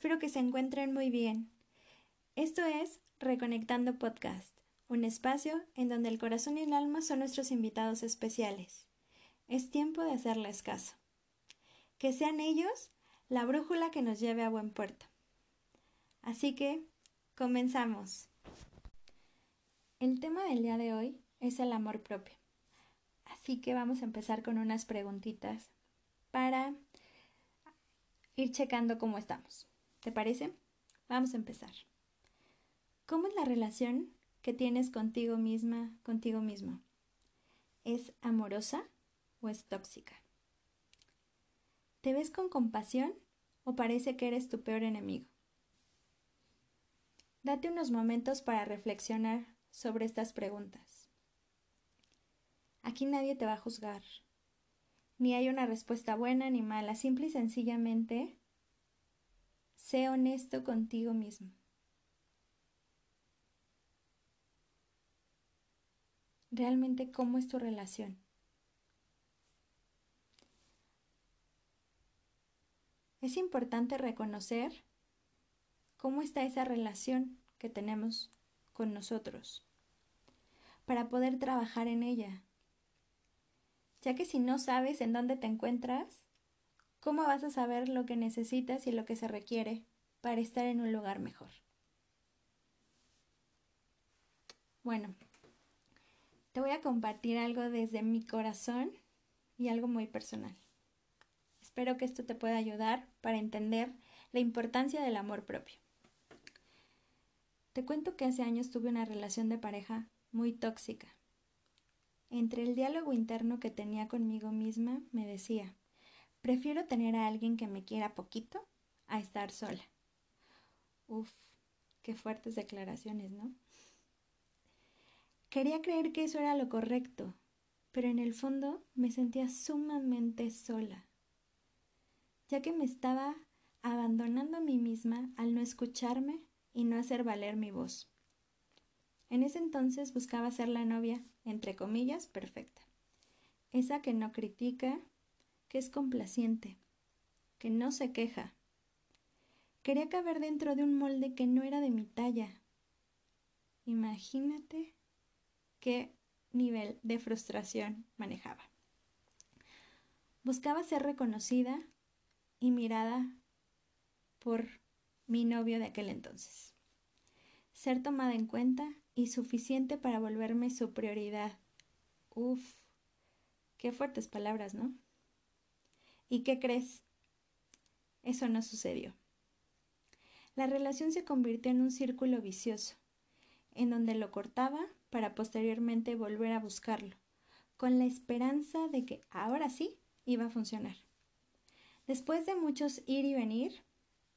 Espero que se encuentren muy bien. Esto es Reconectando Podcast, un espacio en donde el corazón y el alma son nuestros invitados especiales. Es tiempo de hacerles caso. Que sean ellos la brújula que nos lleve a buen puerto. Así que, comenzamos. El tema del día de hoy es el amor propio. Así que vamos a empezar con unas preguntitas para ir checando cómo estamos. ¿Te parece? Vamos a empezar. ¿Cómo es la relación que tienes contigo misma, contigo mismo? ¿Es amorosa o es tóxica? ¿Te ves con compasión o parece que eres tu peor enemigo? Date unos momentos para reflexionar sobre estas preguntas. Aquí nadie te va a juzgar, ni hay una respuesta buena ni mala, simple y sencillamente sé honesto contigo mismo. Realmente, ¿cómo es tu relación? Es importante reconocer cómo está esa relación que tenemos con nosotros para poder trabajar en ella ya que si no sabes en dónde te encuentras, ¿cómo vas a saber lo que necesitas y lo que se requiere para estar en un lugar mejor? Bueno, te voy a compartir algo desde mi corazón y algo muy personal. Espero que esto te pueda ayudar para entender la importancia del amor propio. Te cuento que hace años tuve una relación de pareja muy tóxica entre el diálogo interno que tenía conmigo misma, me decía, prefiero tener a alguien que me quiera poquito a estar sola. Uf, qué fuertes declaraciones, ¿no? Quería creer que eso era lo correcto, pero en el fondo me sentía sumamente sola, ya que me estaba abandonando a mí misma al no escucharme y no hacer valer mi voz. En ese entonces buscaba ser la novia, entre comillas, perfecta. Esa que no critica, que es complaciente, que no se queja. Quería caber dentro de un molde que no era de mi talla. Imagínate qué nivel de frustración manejaba. Buscaba ser reconocida y mirada por mi novio de aquel entonces. Ser tomada en cuenta y suficiente para volverme su prioridad. Uf, qué fuertes palabras, ¿no? ¿Y qué crees? Eso no sucedió. La relación se convirtió en un círculo vicioso, en donde lo cortaba para posteriormente volver a buscarlo, con la esperanza de que ahora sí iba a funcionar. Después de muchos ir y venir,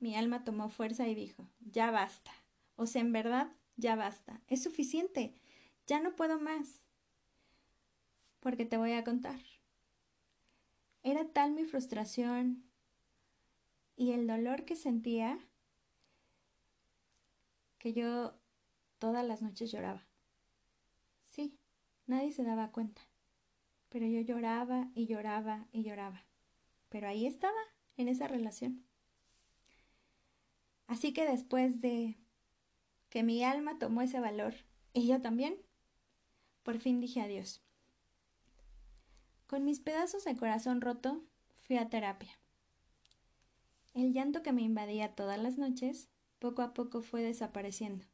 mi alma tomó fuerza y dijo, ya basta. O sea, en verdad, ya basta, es suficiente, ya no puedo más. Porque te voy a contar. Era tal mi frustración y el dolor que sentía que yo todas las noches lloraba. Sí, nadie se daba cuenta, pero yo lloraba y lloraba y lloraba. Pero ahí estaba, en esa relación. Así que después de que mi alma tomó ese valor y yo también. Por fin dije adiós. Con mis pedazos de corazón roto, fui a terapia. El llanto que me invadía todas las noches, poco a poco fue desapareciendo.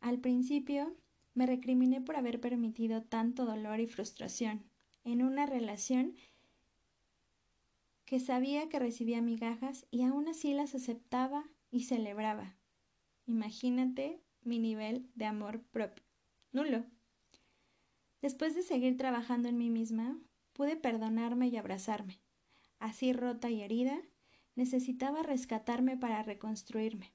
Al principio, me recriminé por haber permitido tanto dolor y frustración en una relación que sabía que recibía migajas y aún así las aceptaba y celebraba. Imagínate mi nivel de amor propio. Nulo. Después de seguir trabajando en mí misma, pude perdonarme y abrazarme. Así rota y herida, necesitaba rescatarme para reconstruirme.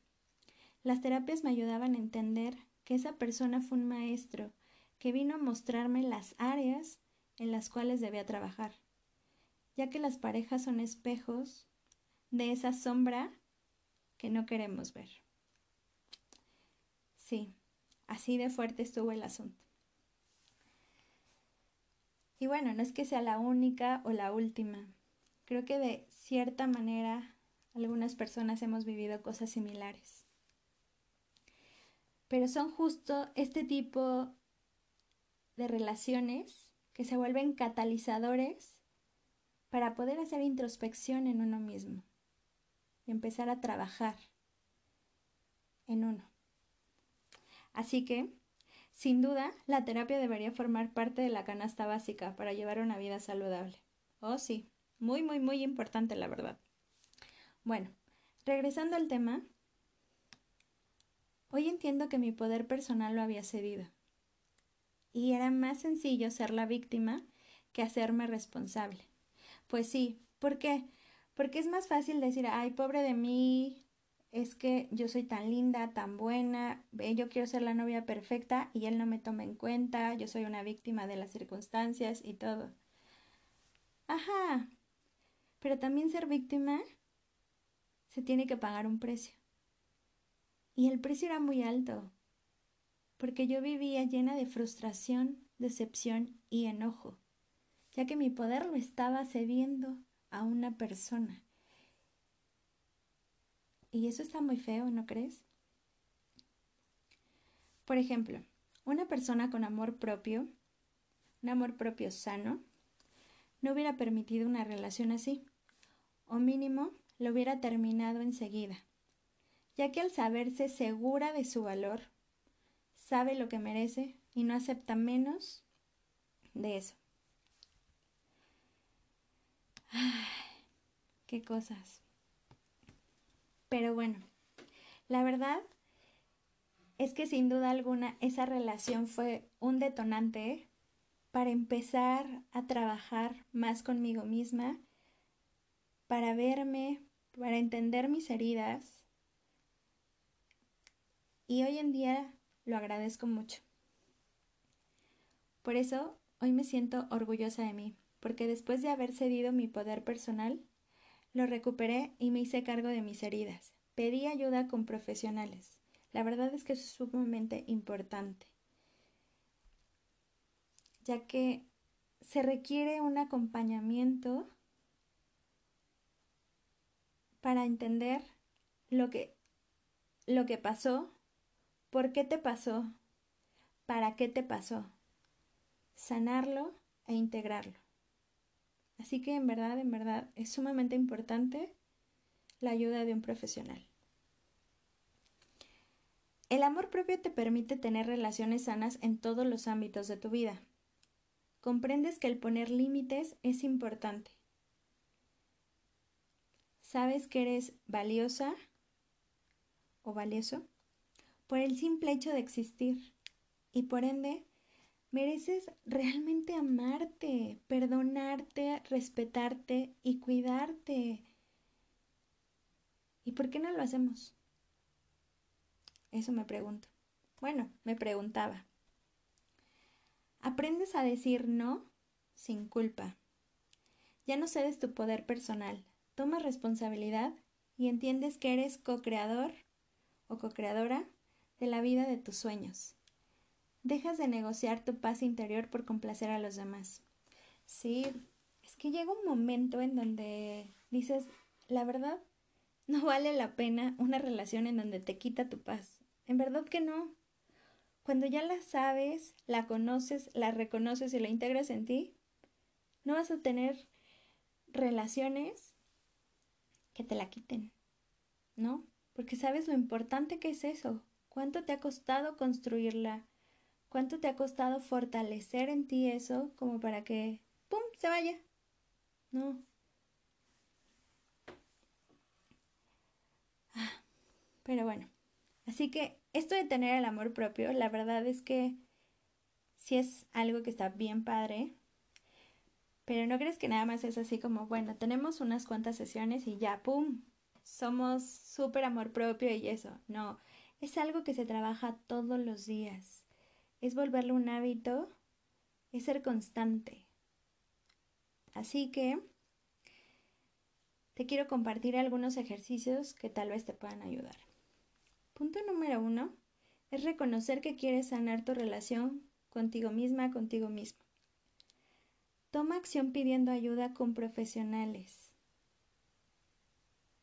Las terapias me ayudaban a entender que esa persona fue un maestro que vino a mostrarme las áreas en las cuales debía trabajar, ya que las parejas son espejos de esa sombra que no queremos ver. Sí, así de fuerte estuvo el asunto. Y bueno, no es que sea la única o la última. Creo que de cierta manera Algunas personas hemos vivido cosas similares. Pero son justo este tipo de relaciones que se vuelven catalizadores para poder hacer introspección en uno mismo y empezar a trabajar en uno. Así que, sin duda, la terapia debería formar parte de la canasta básica para llevar una vida saludable. Oh, sí, muy, muy, muy importante, la verdad. Bueno, regresando al tema, hoy entiendo que mi poder personal lo había cedido. Y era más sencillo ser la víctima que hacerme responsable. Pues sí, ¿por qué? Porque es más fácil decir, ay, pobre de mí, es que yo soy tan linda, tan buena, yo quiero ser la novia perfecta y él no me toma en cuenta, yo soy una víctima de las circunstancias y todo. Ajá, pero también ser víctima se tiene que pagar un precio. Y el precio era muy alto, porque yo vivía llena de frustración, decepción y enojo, ya que mi poder lo estaba cediendo a una persona. Y eso está muy feo, ¿no crees? Por ejemplo, una persona con amor propio, un amor propio sano, no hubiera permitido una relación así, o mínimo lo hubiera terminado enseguida, ya que al saberse segura de su valor, sabe lo que merece y no acepta menos de eso. Ay, qué cosas. Pero bueno, la verdad es que sin duda alguna esa relación fue un detonante para empezar a trabajar más conmigo misma para verme, para entender mis heridas. Y hoy en día lo agradezco mucho. Por eso hoy me siento orgullosa de mí, porque después de haber cedido mi poder personal, lo recuperé y me hice cargo de mis heridas. Pedí ayuda con profesionales. La verdad es que es sumamente importante, ya que se requiere un acompañamiento para entender lo que, lo que pasó, por qué te pasó, para qué te pasó, sanarlo e integrarlo. Así que en verdad, en verdad, es sumamente importante la ayuda de un profesional. El amor propio te permite tener relaciones sanas en todos los ámbitos de tu vida. Comprendes que el poner límites es importante sabes que eres valiosa o valioso por el simple hecho de existir y por ende mereces realmente amarte, perdonarte, respetarte y cuidarte. ¿Y por qué no lo hacemos? Eso me pregunto. Bueno, me preguntaba. Aprendes a decir no sin culpa. Ya no cedes tu poder personal, tomas responsabilidad y entiendes que eres co-creador o co-creadora de la vida de tus sueños. Dejas de negociar tu paz interior por complacer a los demás. Sí, es que llega un momento en donde dices, la verdad, no vale la pena una relación en donde te quita tu paz. En verdad que no. Cuando ya la sabes, la conoces, la reconoces y la integras en ti, no vas a tener relaciones que te la quiten, ¿no? Porque sabes lo importante que es eso, cuánto te ha costado construirla, cuánto te ha costado fortalecer en ti eso como para que, ¡pum!, se vaya. No. Ah, pero bueno, así que esto de tener el amor propio, la verdad es que sí es algo que está bien padre, pero no crees que nada más es así como, bueno, tenemos unas cuantas sesiones y ya, ¡pum! Somos súper amor propio y eso. No, es algo que se trabaja todos los días. Es volverlo un hábito, es ser constante. Así que te quiero compartir algunos ejercicios que tal vez te puedan ayudar. Punto número uno es reconocer que quieres sanar tu relación contigo misma, contigo mismo. Toma acción pidiendo ayuda con profesionales.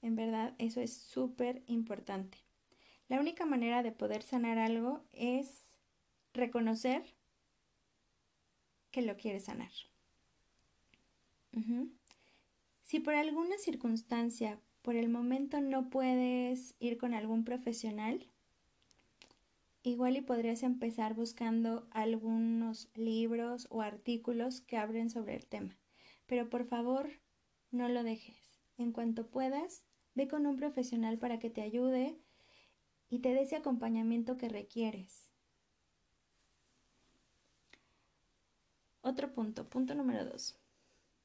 En verdad, eso es súper importante. La única manera de poder sanar algo es reconocer que lo quieres sanar. Si por alguna circunstancia, por el momento no puedes ir con algún profesional, igual y podrías empezar buscando algunos libros o artículos que hablen sobre el tema. Pero por favor, no lo dejes. En cuanto puedas, ve con un profesional para que te ayude y te dé ese acompañamiento que requieres. Otro punto, punto número dos.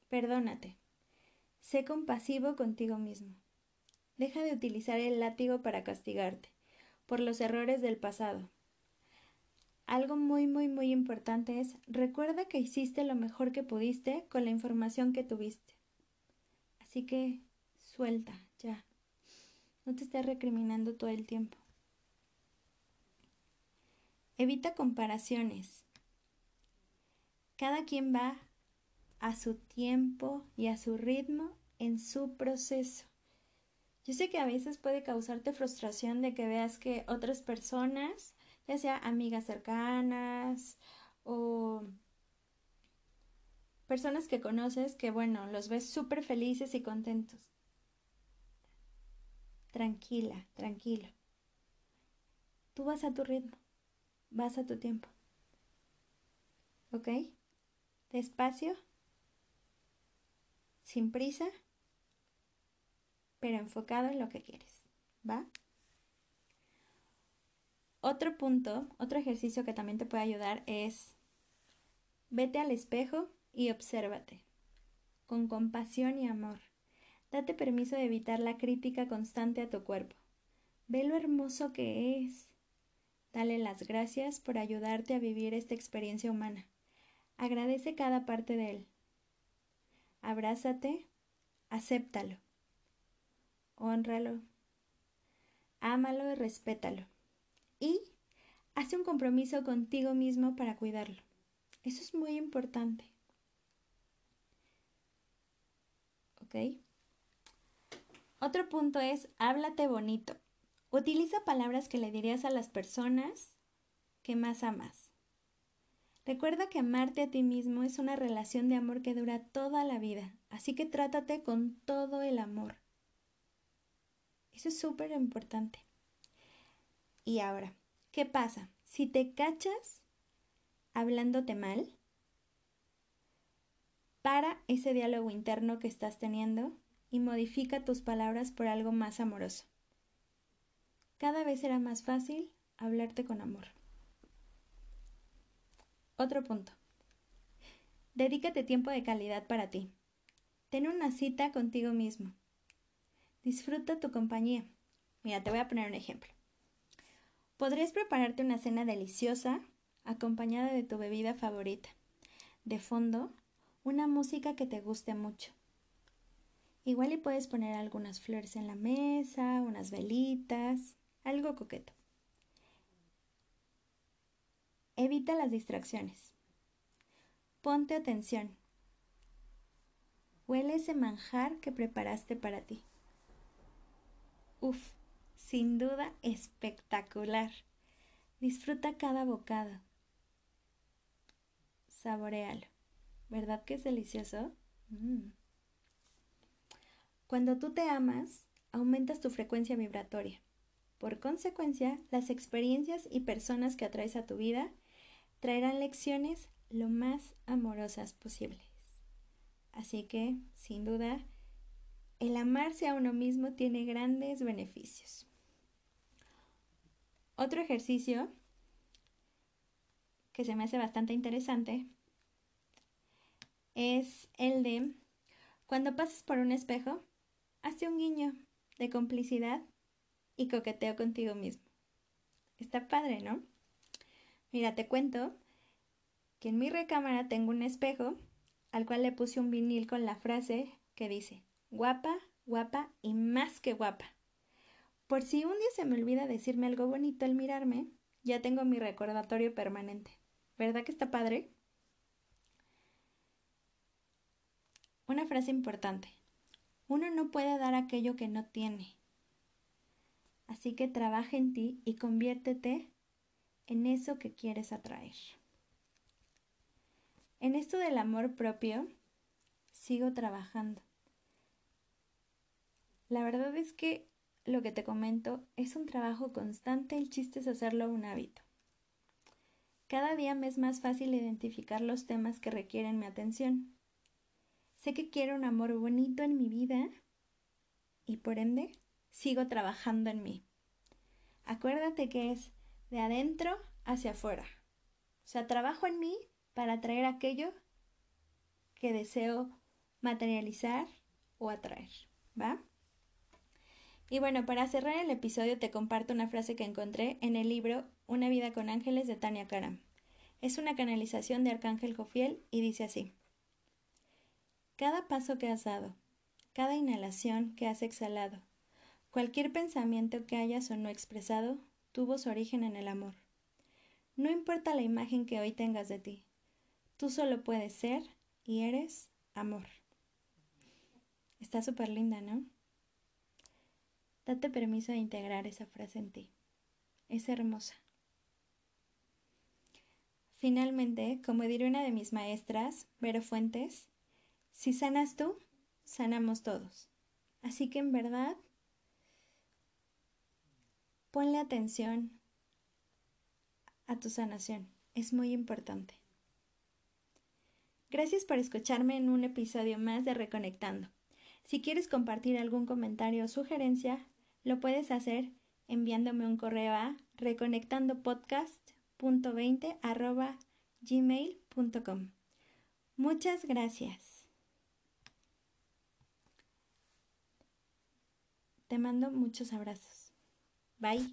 Perdónate. Sé compasivo contigo mismo. Deja de utilizar el látigo para castigarte por los errores del pasado. Algo muy, muy, muy importante es recuerda que hiciste lo mejor que pudiste con la información que tuviste. Así que suelta, ya. No te estés recriminando todo el tiempo. Evita comparaciones. Cada quien va a su tiempo y a su ritmo en su proceso. Yo sé que a veces puede causarte frustración de que veas que otras personas, ya sea amigas cercanas o personas que conoces, que bueno, los ves súper felices y contentos. Tranquila, tranquilo. Tú vas a tu ritmo, vas a tu tiempo. ¿Ok? Despacio, sin prisa, pero enfocado en lo que quieres. ¿Va? Otro punto, otro ejercicio que también te puede ayudar es vete al espejo y obsérvate con compasión y amor. Date permiso de evitar la crítica constante a tu cuerpo. Ve lo hermoso que es. Dale las gracias por ayudarte a vivir esta experiencia humana. Agradece cada parte de él. Abrázate, acéptalo, honralo, ámalo y respétalo. Y hace un compromiso contigo mismo para cuidarlo. Eso es muy importante. ¿Ok? Otro punto es, háblate bonito. Utiliza palabras que le dirías a las personas que más amas. Recuerda que amarte a ti mismo es una relación de amor que dura toda la vida, así que trátate con todo el amor. Eso es súper importante. Y ahora, ¿qué pasa? Si te cachas hablándote mal, para ese diálogo interno que estás teniendo y modifica tus palabras por algo más amoroso. Cada vez será más fácil hablarte con amor. Otro punto. Dedícate tiempo de calidad para ti. Ten una cita contigo mismo. Disfruta tu compañía. Mira, te voy a poner un ejemplo. Podrías prepararte una cena deliciosa acompañada de tu bebida favorita. De fondo, una música que te guste mucho. Igual y puedes poner algunas flores en la mesa, unas velitas, algo coqueto. Evita las distracciones. Ponte atención. Huele ese manjar que preparaste para ti. Uf, sin duda espectacular. Disfruta cada bocado. Saborealo. ¿Verdad que es delicioso? Mm. Cuando tú te amas, aumentas tu frecuencia vibratoria. Por consecuencia, las experiencias y personas que atraes a tu vida traerán lecciones lo más amorosas posibles. Así que, sin duda, el amarse a uno mismo tiene grandes beneficios. Otro ejercicio que se me hace bastante interesante es el de cuando pases por un espejo, hazte un guiño de complicidad y coqueteo contigo mismo. Está padre, ¿no? Mira, te cuento que en mi recámara tengo un espejo al cual le puse un vinil con la frase que dice, guapa, guapa y más que guapa. Por si un día se me olvida decirme algo bonito al mirarme, ya tengo mi recordatorio permanente. ¿Verdad que está padre? Una frase importante. Uno no puede dar aquello que no tiene. Así que trabaja en ti y conviértete en eso que quieres atraer. En esto del amor propio, sigo trabajando. La verdad es que lo que te comento es un trabajo constante, el chiste es hacerlo un hábito. Cada día me es más fácil identificar los temas que requieren mi atención. Sé que quiero un amor bonito en mi vida y por ende sigo trabajando en mí. Acuérdate que es de adentro hacia afuera. O sea, trabajo en mí para atraer aquello que deseo materializar o atraer. ¿Va? Y bueno, para cerrar el episodio te comparto una frase que encontré en el libro Una vida con ángeles de Tania Karam. Es una canalización de Arcángel Jofiel y dice así. Cada paso que has dado, cada inhalación que has exhalado, cualquier pensamiento que hayas o no expresado, tuvo su origen en el amor. No importa la imagen que hoy tengas de ti, tú solo puedes ser y eres amor. Está súper linda, ¿no? Date permiso de integrar esa frase en ti. Es hermosa. Finalmente, como diría una de mis maestras, Vero Fuentes, si sanas tú, sanamos todos. Así que en verdad, ponle atención a tu sanación. Es muy importante. Gracias por escucharme en un episodio más de Reconectando. Si quieres compartir algún comentario o sugerencia, lo puedes hacer enviándome un correo a reconectandopodcast.20 Muchas gracias. Te mando muchos abrazos. Bye.